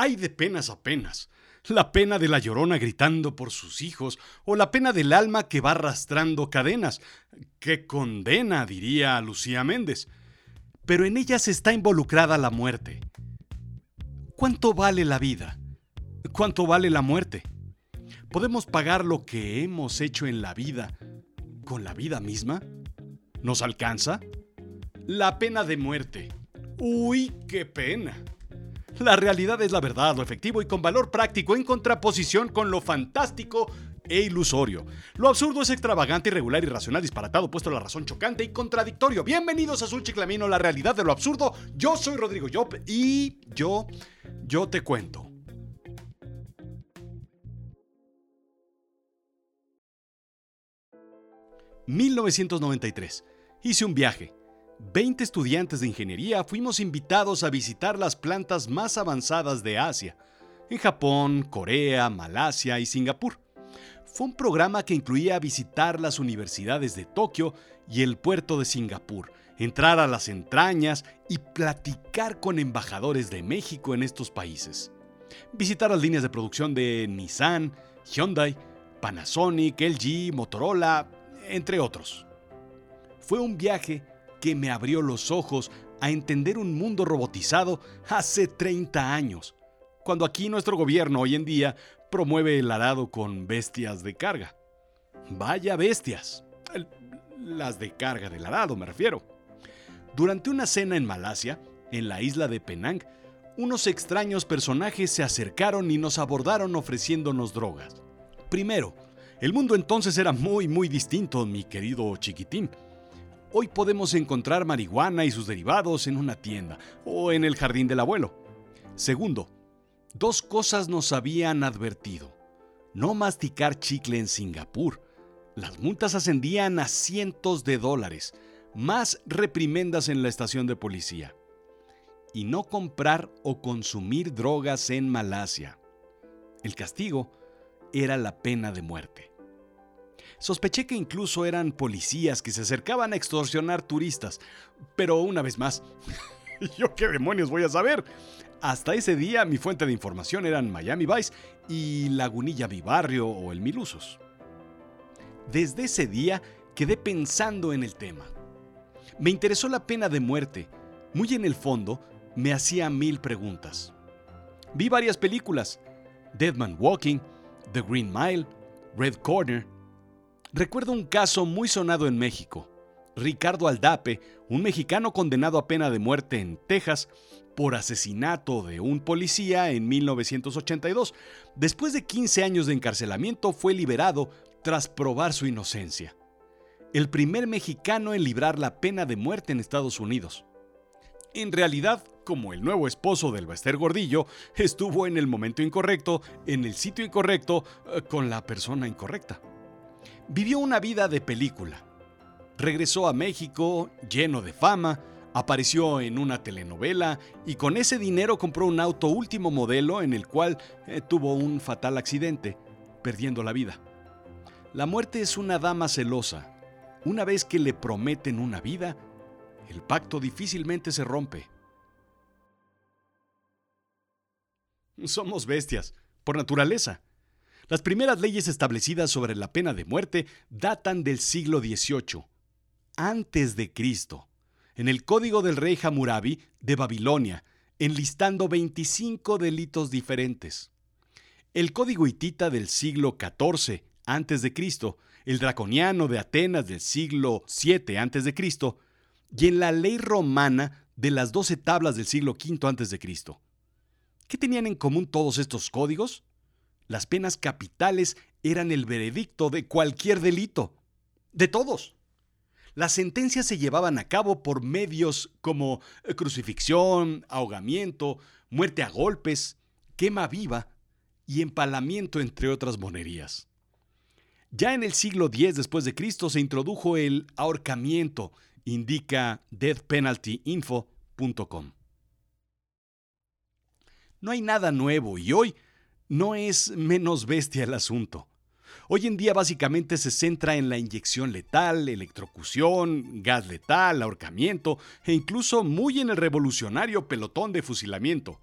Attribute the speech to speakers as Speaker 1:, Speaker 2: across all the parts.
Speaker 1: Hay de penas a penas. La pena de la llorona gritando por sus hijos, o la pena del alma que va arrastrando cadenas. ¡Qué condena! diría Lucía Méndez. Pero en ellas está involucrada la muerte. ¿Cuánto vale la vida? ¿Cuánto vale la muerte? ¿Podemos pagar lo que hemos hecho en la vida con la vida misma? ¿Nos alcanza? La pena de muerte. Uy, qué pena. La realidad es la verdad, lo efectivo y con valor práctico en contraposición con lo fantástico e ilusorio. Lo absurdo es extravagante, irregular, irracional, disparatado, puesto a la razón chocante y contradictorio. Bienvenidos a Azul Chiclamino, la realidad de lo absurdo. Yo soy Rodrigo Job y yo, yo te cuento. ...1993... Hice un viaje 20 estudiantes de ingeniería fuimos invitados a visitar las plantas más avanzadas de Asia, en Japón, Corea, Malasia y Singapur. Fue un programa que incluía visitar las universidades de Tokio y el puerto de Singapur, entrar a las entrañas y platicar con embajadores de México en estos países. Visitar las líneas de producción de Nissan, Hyundai, Panasonic, LG, Motorola, entre otros. Fue un viaje que me abrió los ojos a entender un mundo robotizado hace 30 años, cuando aquí nuestro gobierno hoy en día promueve el arado con bestias de carga. Vaya bestias. Las de carga del arado me refiero. Durante una cena en Malasia, en la isla de Penang, unos extraños personajes se acercaron y nos abordaron ofreciéndonos drogas. Primero, el mundo entonces era muy muy distinto, mi querido chiquitín. Hoy podemos encontrar marihuana y sus derivados en una tienda o en el jardín del abuelo. Segundo, dos cosas nos habían advertido. No masticar chicle en Singapur. Las multas ascendían a cientos de dólares, más reprimendas en la estación de policía. Y no comprar o consumir drogas en Malasia. El castigo era la pena de muerte. Sospeché que incluso eran policías que se acercaban a extorsionar turistas. Pero una vez más, ¿yo qué demonios voy a saber? Hasta ese día mi fuente de información eran Miami Vice y Lagunilla Mi Barrio o el Milusos. Desde ese día quedé pensando en el tema. Me interesó la pena de muerte. Muy en el fondo, me hacía mil preguntas. Vi varias películas. Deadman Walking, The Green Mile, Red Corner, Recuerdo un caso muy sonado en México. Ricardo Aldape, un mexicano condenado a pena de muerte en Texas por asesinato de un policía en 1982. Después de 15 años de encarcelamiento fue liberado tras probar su inocencia. El primer mexicano en librar la pena de muerte en Estados Unidos. En realidad, como el nuevo esposo del Bester Gordillo, estuvo en el momento incorrecto, en el sitio incorrecto, eh, con la persona incorrecta. Vivió una vida de película. Regresó a México lleno de fama, apareció en una telenovela y con ese dinero compró un auto último modelo en el cual eh, tuvo un fatal accidente, perdiendo la vida. La muerte es una dama celosa. Una vez que le prometen una vida, el pacto difícilmente se rompe. Somos bestias, por naturaleza. Las primeras leyes establecidas sobre la pena de muerte datan del siglo XVIII, antes de Cristo, en el Código del Rey Hammurabi de Babilonia, enlistando 25 delitos diferentes. El Código hitita del siglo XIV antes de Cristo, el draconiano de Atenas del siglo VII antes de Cristo, y en la ley romana de las doce tablas del siglo V antes de Cristo. ¿Qué tenían en común todos estos códigos? Las penas capitales eran el veredicto de cualquier delito. De todos. Las sentencias se llevaban a cabo por medios como eh, crucifixión, ahogamiento, muerte a golpes, quema viva y empalamiento, entre otras monerías. Ya en el siglo X después de Cristo se introdujo el ahorcamiento, indica deathpenaltyinfo.com. No hay nada nuevo y hoy no es menos bestia el asunto. Hoy en día básicamente se centra en la inyección letal, electrocución, gas letal, ahorcamiento e incluso muy en el revolucionario pelotón de fusilamiento.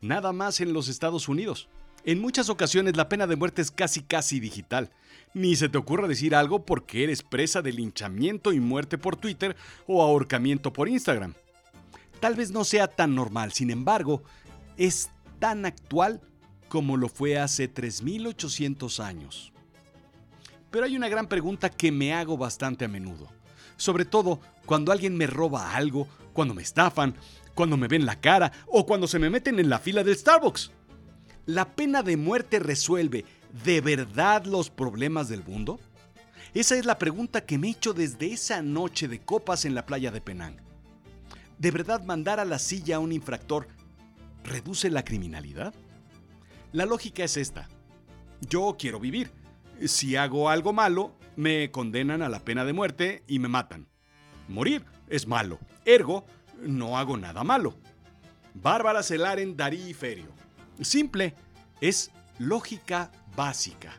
Speaker 1: nada más en los Estados Unidos. En muchas ocasiones la pena de muerte es casi casi digital. Ni se te ocurra decir algo porque eres presa de linchamiento y muerte por Twitter o ahorcamiento por Instagram. Tal vez no sea tan normal, sin embargo, es tan actual como lo fue hace 3800 años. Pero hay una gran pregunta que me hago bastante a menudo. Sobre todo cuando alguien me roba algo, cuando me estafan, cuando me ven la cara o cuando se me meten en la fila del Starbucks. ¿La pena de muerte resuelve de verdad los problemas del mundo? Esa es la pregunta que me he hecho desde esa noche de copas en la playa de Penang. ¿De verdad mandar a la silla a un infractor reduce la criminalidad? La lógica es esta. Yo quiero vivir. Si hago algo malo, me condenan a la pena de muerte y me matan. Morir es malo. Ergo, no hago nada malo. Bárbara Celaren Darí Ferio. Simple, es lógica básica.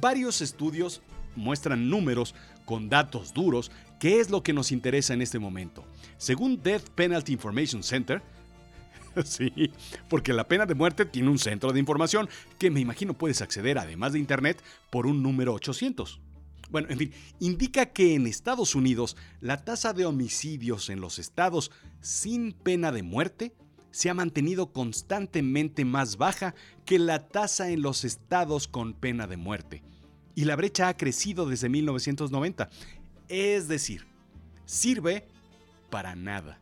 Speaker 1: Varios estudios muestran números con datos duros, que es lo que nos interesa en este momento. Según Death Penalty Information Center, sí, porque la pena de muerte tiene un centro de información que me imagino puedes acceder además de Internet por un número 800. Bueno, en fin, indica que en Estados Unidos la tasa de homicidios en los estados sin pena de muerte se ha mantenido constantemente más baja que la tasa en los estados con pena de muerte. Y la brecha ha crecido desde 1990. Es decir, sirve para nada.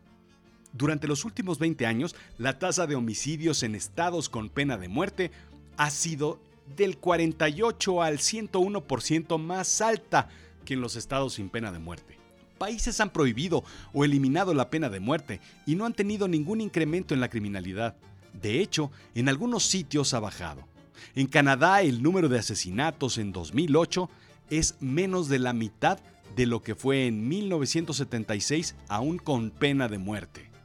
Speaker 1: Durante los últimos 20 años, la tasa de homicidios en estados con pena de muerte ha sido del 48 al 101% más alta que en los estados sin pena de muerte. Países han prohibido o eliminado la pena de muerte y no han tenido ningún incremento en la criminalidad. De hecho, en algunos sitios ha bajado. En Canadá el número de asesinatos en 2008 es menos de la mitad de lo que fue en 1976 aún con pena de muerte.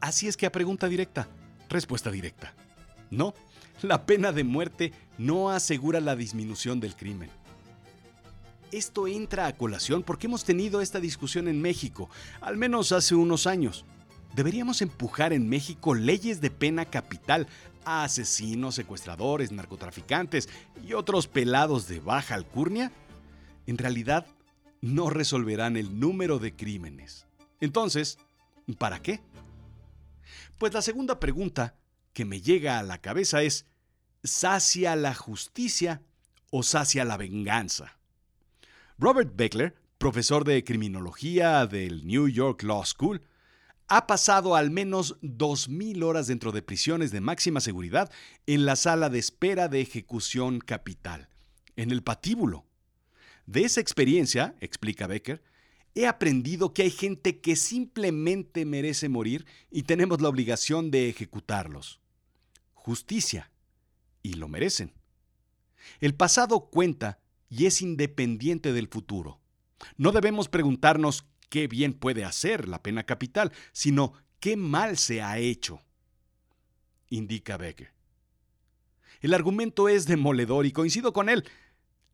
Speaker 1: Así es que a pregunta directa, respuesta directa. No, la pena de muerte no asegura la disminución del crimen. Esto entra a colación porque hemos tenido esta discusión en México, al menos hace unos años. ¿Deberíamos empujar en México leyes de pena capital a asesinos, secuestradores, narcotraficantes y otros pelados de baja alcurnia? En realidad, no resolverán el número de crímenes. Entonces, ¿para qué? Pues la segunda pregunta que me llega a la cabeza es, ¿sacia la justicia o sacia la venganza? Robert Beckler, profesor de criminología del New York Law School, ha pasado al menos 2.000 horas dentro de prisiones de máxima seguridad en la sala de espera de ejecución capital, en el patíbulo. De esa experiencia, explica Becker, he aprendido que hay gente que simplemente merece morir y tenemos la obligación de ejecutarlos. Justicia. Y lo merecen. El pasado cuenta y es independiente del futuro. No debemos preguntarnos qué bien puede hacer la pena capital, sino qué mal se ha hecho, indica Becker. El argumento es demoledor y coincido con él,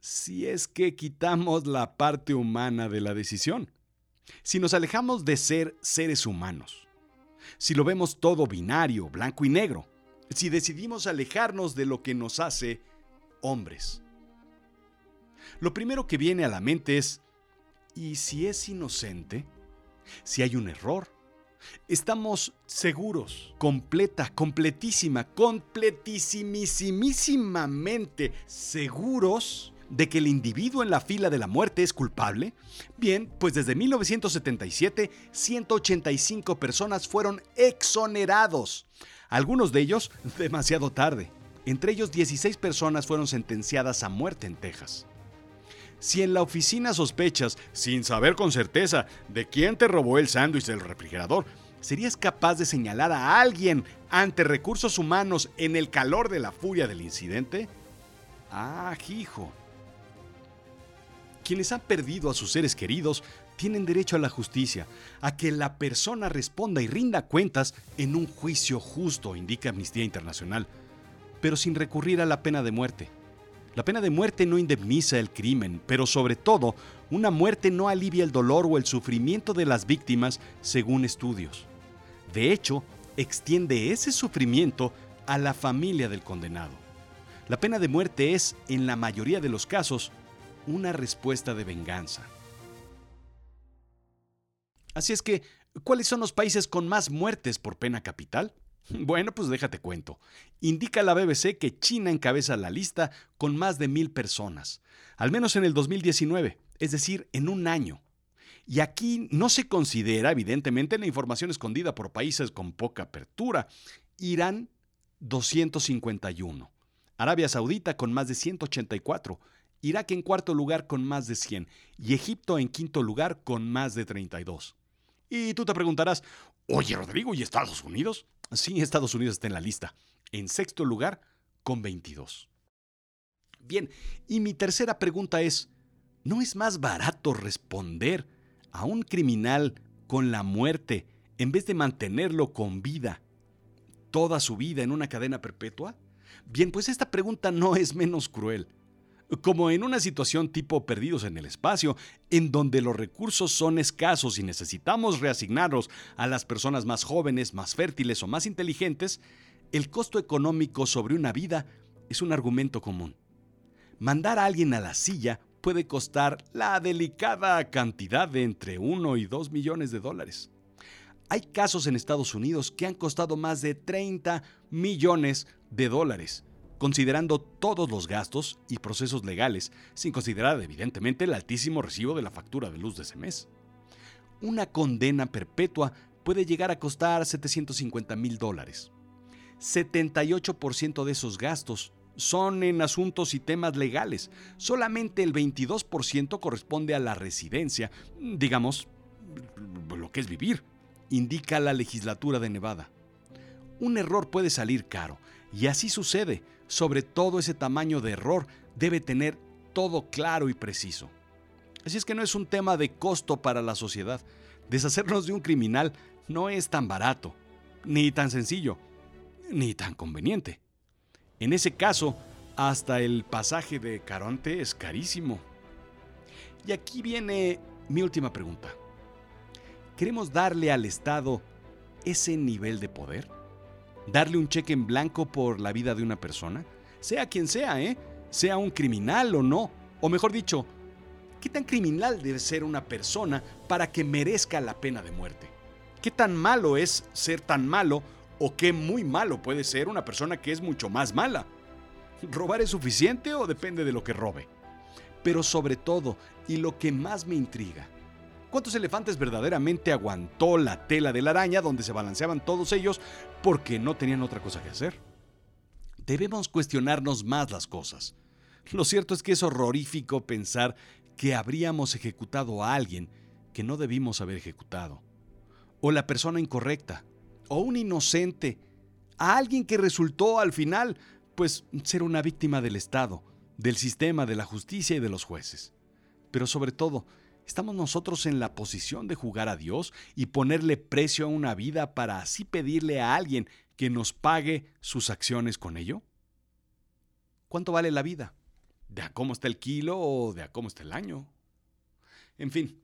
Speaker 1: si es que quitamos la parte humana de la decisión, si nos alejamos de ser seres humanos, si lo vemos todo binario, blanco y negro, si decidimos alejarnos de lo que nos hace hombres lo primero que viene a la mente es, ¿y si es inocente? Si hay un error. Estamos seguros, completa, completísima, completísimísimamente seguros de que el individuo en la fila de la muerte es culpable? Bien, pues desde 1977, 185 personas fueron exonerados, algunos de ellos demasiado tarde. Entre ellos 16 personas fueron sentenciadas a muerte en Texas. Si en la oficina sospechas, sin saber con certeza, de quién te robó el sándwich del refrigerador, ¿serías capaz de señalar a alguien ante recursos humanos en el calor de la furia del incidente? Ah, hijo. Quienes han perdido a sus seres queridos tienen derecho a la justicia, a que la persona responda y rinda cuentas en un juicio justo, indica Amnistía Internacional, pero sin recurrir a la pena de muerte. La pena de muerte no indemniza el crimen, pero sobre todo, una muerte no alivia el dolor o el sufrimiento de las víctimas según estudios. De hecho, extiende ese sufrimiento a la familia del condenado. La pena de muerte es, en la mayoría de los casos, una respuesta de venganza. Así es que, ¿cuáles son los países con más muertes por pena capital? Bueno, pues déjate cuento. Indica la BBC que China encabeza la lista con más de mil personas, al menos en el 2019, es decir, en un año. Y aquí no se considera, evidentemente, la información escondida por países con poca apertura. Irán, 251. Arabia Saudita con más de 184. Irak en cuarto lugar con más de 100. Y Egipto en quinto lugar con más de 32. Y tú te preguntarás, oye Rodrigo, ¿y Estados Unidos? Sí, Estados Unidos está en la lista. En sexto lugar con 22. Bien, y mi tercera pregunta es, ¿no es más barato responder a un criminal con la muerte en vez de mantenerlo con vida toda su vida en una cadena perpetua? Bien, pues esta pregunta no es menos cruel. Como en una situación tipo perdidos en el espacio, en donde los recursos son escasos y necesitamos reasignarlos a las personas más jóvenes, más fértiles o más inteligentes, el costo económico sobre una vida es un argumento común. Mandar a alguien a la silla puede costar la delicada cantidad de entre 1 y 2 millones de dólares. Hay casos en Estados Unidos que han costado más de 30 millones de dólares, considerando todos los gastos y procesos legales, sin considerar evidentemente el altísimo recibo de la factura de luz de ese mes. Una condena perpetua puede llegar a costar 750 mil dólares. 78% de esos gastos son en asuntos y temas legales. Solamente el 22% corresponde a la residencia, digamos, lo que es vivir, indica la legislatura de Nevada. Un error puede salir caro, y así sucede. Sobre todo ese tamaño de error debe tener todo claro y preciso. Así es que no es un tema de costo para la sociedad. Deshacernos de un criminal no es tan barato, ni tan sencillo, ni tan conveniente. En ese caso, hasta el pasaje de Caronte es carísimo. Y aquí viene mi última pregunta. ¿Queremos darle al Estado ese nivel de poder? ¿Darle un cheque en blanco por la vida de una persona? Sea quien sea, ¿eh? Sea un criminal o no. O mejor dicho, ¿qué tan criminal debe ser una persona para que merezca la pena de muerte? ¿Qué tan malo es ser tan malo o qué muy malo puede ser una persona que es mucho más mala. ¿Robar es suficiente o depende de lo que robe? Pero sobre todo, y lo que más me intriga, ¿cuántos elefantes verdaderamente aguantó la tela de la araña donde se balanceaban todos ellos porque no tenían otra cosa que hacer? Debemos cuestionarnos más las cosas. Lo cierto es que es horrorífico pensar que habríamos ejecutado a alguien que no debimos haber ejecutado, o la persona incorrecta, o un inocente, a alguien que resultó al final, pues, ser una víctima del Estado, del sistema, de la justicia y de los jueces. Pero sobre todo, ¿estamos nosotros en la posición de jugar a Dios y ponerle precio a una vida para así pedirle a alguien que nos pague sus acciones con ello? ¿Cuánto vale la vida? ¿De a cómo está el kilo o de a cómo está el año? En fin,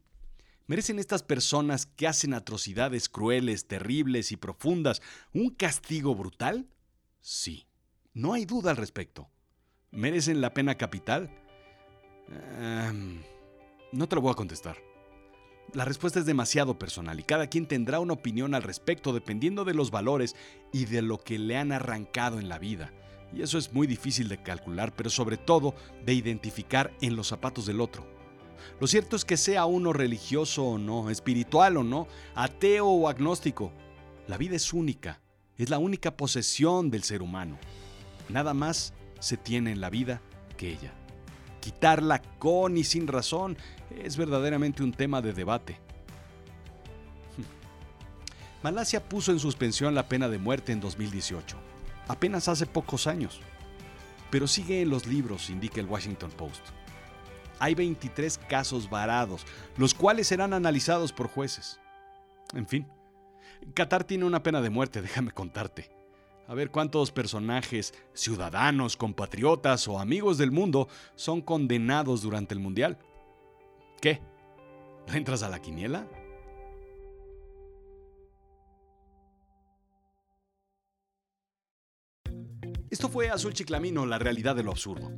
Speaker 1: ¿Merecen estas personas que hacen atrocidades crueles, terribles y profundas un castigo brutal? Sí, no hay duda al respecto. ¿Merecen la pena capital? Em, no te lo voy a contestar. La respuesta es demasiado personal y cada quien tendrá una opinión al respecto dependiendo de los valores y de lo que le han arrancado en la vida. Y eso es muy difícil de calcular, pero sobre todo de identificar en los zapatos del otro. Lo cierto es que sea uno religioso o no, espiritual o no, ateo o agnóstico, la vida es única, es la única posesión del ser humano. Nada más se tiene en la vida que ella. Quitarla con y sin razón es verdaderamente un tema de debate. Malasia puso en suspensión la pena de muerte en 2018, apenas hace pocos años, pero sigue en los libros, indica el Washington Post hay 23 casos varados, los cuales serán analizados por jueces. En fin, Qatar tiene una pena de muerte, déjame contarte. A ver cuántos personajes, ciudadanos, compatriotas o amigos del mundo son condenados durante el Mundial. ¿Qué? entras a la quiniela? Esto fue Azul Chiclamino, la realidad de lo absurdo.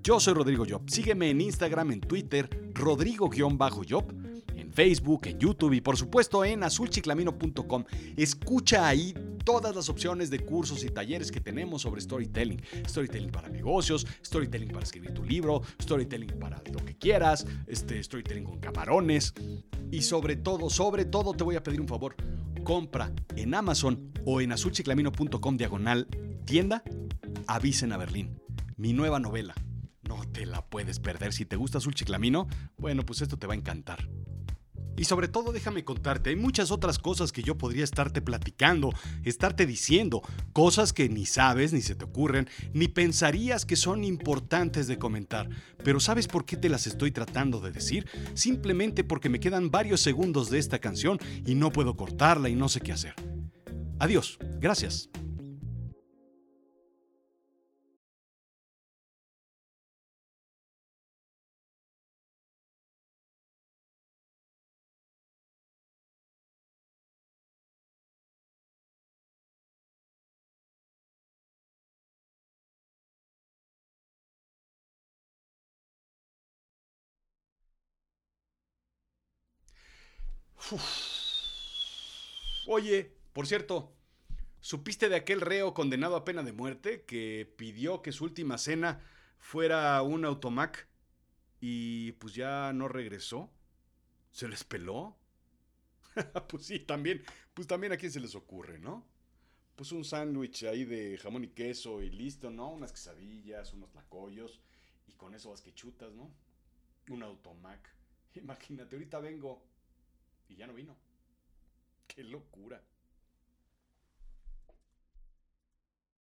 Speaker 1: Yo soy Rodrigo Job. Sígueme en Instagram, en Twitter, Rodrigo-Job, en Facebook, en YouTube y por supuesto en azulchiclamino.com. Escucha ahí todas las opciones de cursos y talleres que tenemos sobre storytelling. Storytelling para negocios, storytelling para escribir tu libro, storytelling para lo que quieras, este, storytelling con camarones. Y sobre todo, sobre todo te voy a pedir un favor. Compra en Amazon o en azulchiclamino.com diagonal tienda Avisen a Berlín, mi nueva novela. No te la puedes perder. Si te gusta Azul Chiclamino, bueno, pues esto te va a encantar. Y sobre todo déjame contarte, hay muchas otras cosas que yo podría estarte platicando, estarte diciendo, cosas que ni sabes, ni se te ocurren, ni pensarías que son importantes de comentar. Pero ¿sabes por qué te las estoy tratando de decir? Simplemente porque me quedan varios segundos de esta canción y no puedo cortarla y no sé qué hacer. Adiós, gracias. Oye, por cierto, ¿supiste de aquel reo condenado a pena de muerte que pidió que su última cena fuera un automac y pues ya no regresó? ¿Se les peló? pues sí, también, pues también a quién se les ocurre, ¿no? Pues un sándwich ahí de jamón y queso y listo, ¿no? Unas quesadillas, unos lacoyos y con eso vas que chutas, ¿no? Un automac. Imagínate, ahorita vengo y ya no vino. Qué locura.